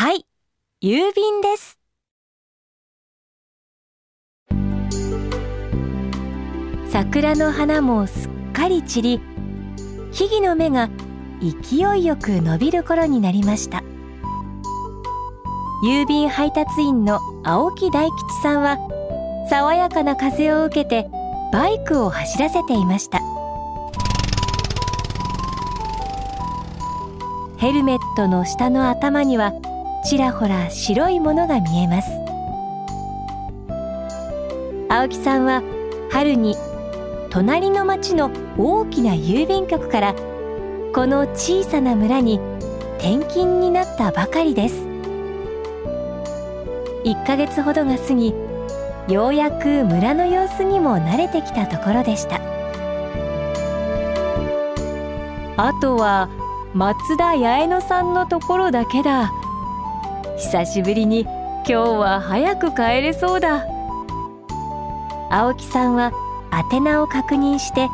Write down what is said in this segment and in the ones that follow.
はい、郵便です。桜の花もすっかり散り、木々の芽が勢いよく伸びる頃になりました。郵便配達員の青木大吉さんは、爽やかな風を受けてバイクを走らせていました。ヘルメットの下の頭にはちらほら白いものが見えます。青木さんは春に隣の町の大きな郵便局からこの小さな村に転勤になったばかりです。1ヶ月ほどが過ぎようやく村の様子にも慣れてきたところでした。あとは松田八重野さんのところだけだ。久しぶりに。今日は早く帰れそうだ。青木さんは宛名を確認して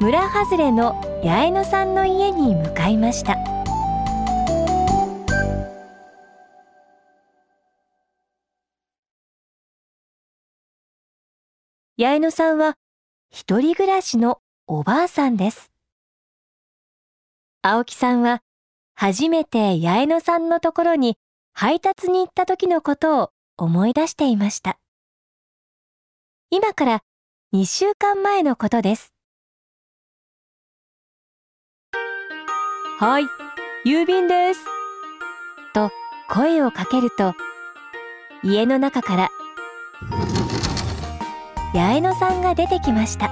村外れの八重野さんの家に向かいました。八重野さんは一人暮らしのおばあさんです。青木さんは初めて八重野さんのところに配達に行った時のことを思い出していました。今から2週間前のことです。はい、郵便です。と声をかけると、家の中から八重野さんが出てきました。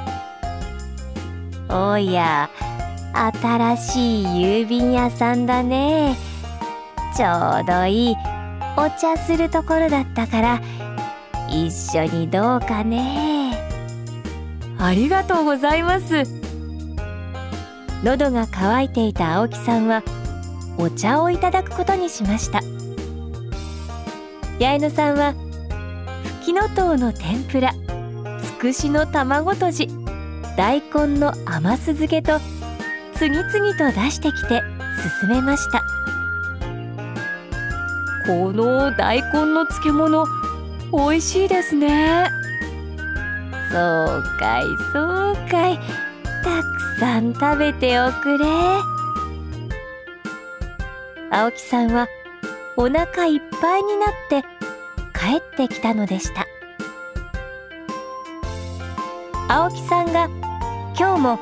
おや、新しい郵便屋さんだねちょうどいいお茶するところだったから一緒にどうかね。ありがとうございます。喉が渇いていた青木さんはお茶をいただくことにしました。八重野さんはふきのとうの天ぷらつくしの卵とじ大根の甘酢漬けと次々と出してきて進めましたこの大根の漬物美味しいですね。そうかいそうかい。たくさん食べておくれ。青木さんはお腹いっぱいになって帰ってきたのでした。青木さんが今日も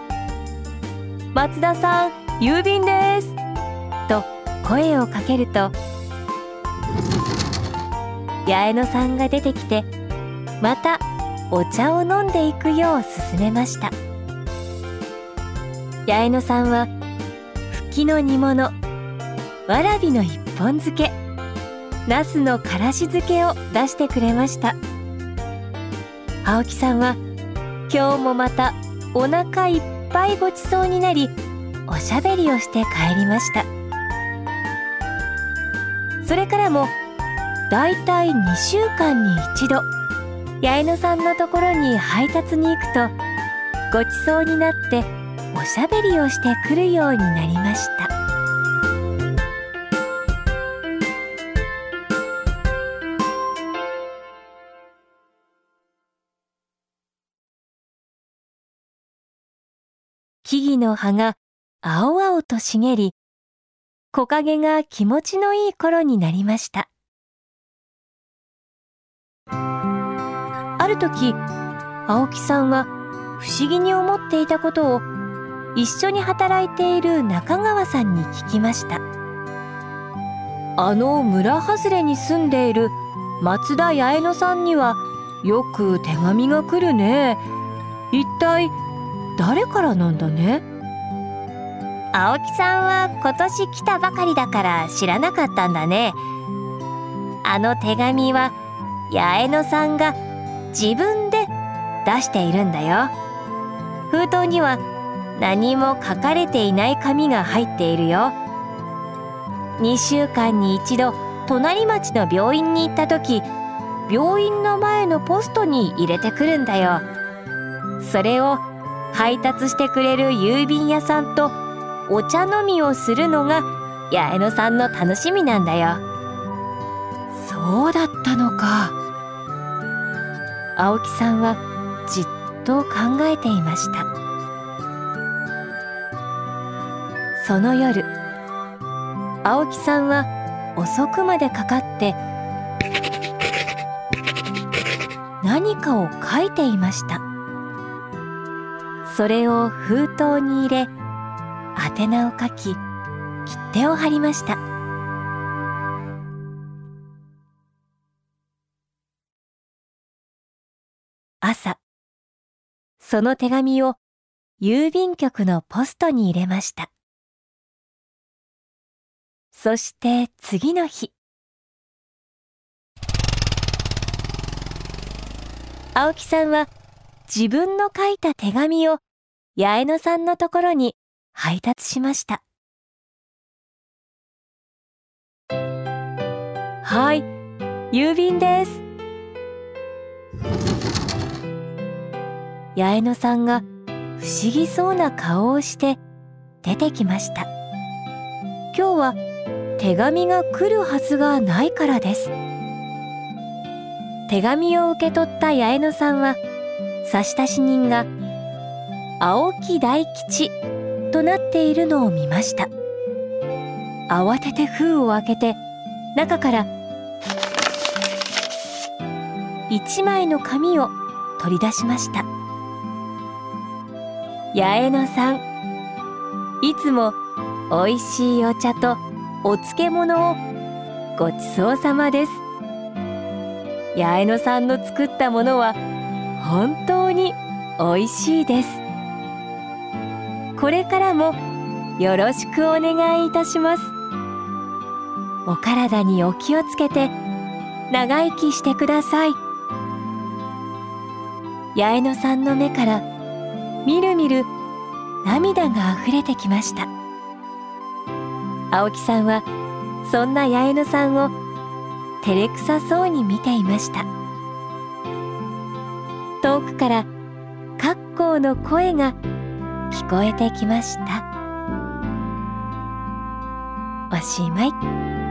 松田さん郵便です。と声をかけると八重野さんが出てきてまたお茶を飲んでいくよう勧めました。八重野さんはふきの煮物わらびの一本漬けなすのからし漬けを出してくれました。青木さんは今日もまたお腹いっぱいごちそうになりおしゃべりをして帰りました。それからもだいたい2週間に一度。八重野さんのところに配達に行くとごちそうになっておしゃべりをしてくるようになりました。木々の葉が青々と茂り木陰が気持ちのいい頃になりました。ある時青木さんは不思議に思っていたことを一緒に働いている中川さんに聞きました。あの村外れに住んでいる松田八重野さんにはよく手紙が来るね。一体誰からなんだね？青木さんは今年来たばかりだから知らなかったんだね。あの手紙は八重野さんが自分で出しているんだよ。封筒には何も書かれていない紙が入っているよ。2週間に一度隣町の病院に行った時病院の前のポストに入れてくるんだよ。それを配達してくれる郵便屋さんとお茶飲みをするのが八重野さんの楽しみなんだよ。そうだったのか。青木さんはじっと考えていました。その夜青木さんは遅くまでかかって何かを書いていました。それを封筒に入れ宛名を書き切手を貼りました。朝。その手紙を郵便局のポストに入れました。そして次の日。青木さんは自分の書いた手紙を八重野さんのところに配達しました。はい。郵便です。八重野さんが不思議そうな顔をして出てきました。今日は手紙が来るはずがないからです。手紙を受け取った八重野さんは差出人が青木大吉となっているのを見ました。慌てて封を開けて中から一枚の紙を取り出しました。八重野さん。いつもおいしいお茶とお漬物をごちそうさまです。八重野さんの作ったものは本当においしいです。これからもよろしくお願いいたします。お体にお気をつけて長生きしてください。八重野さんの目からみるみる涙があふれてきました。青木さんはそんな八重野さんを照れくさそうに見ていました。遠くから格好の声が聞こえてきました。おしまい。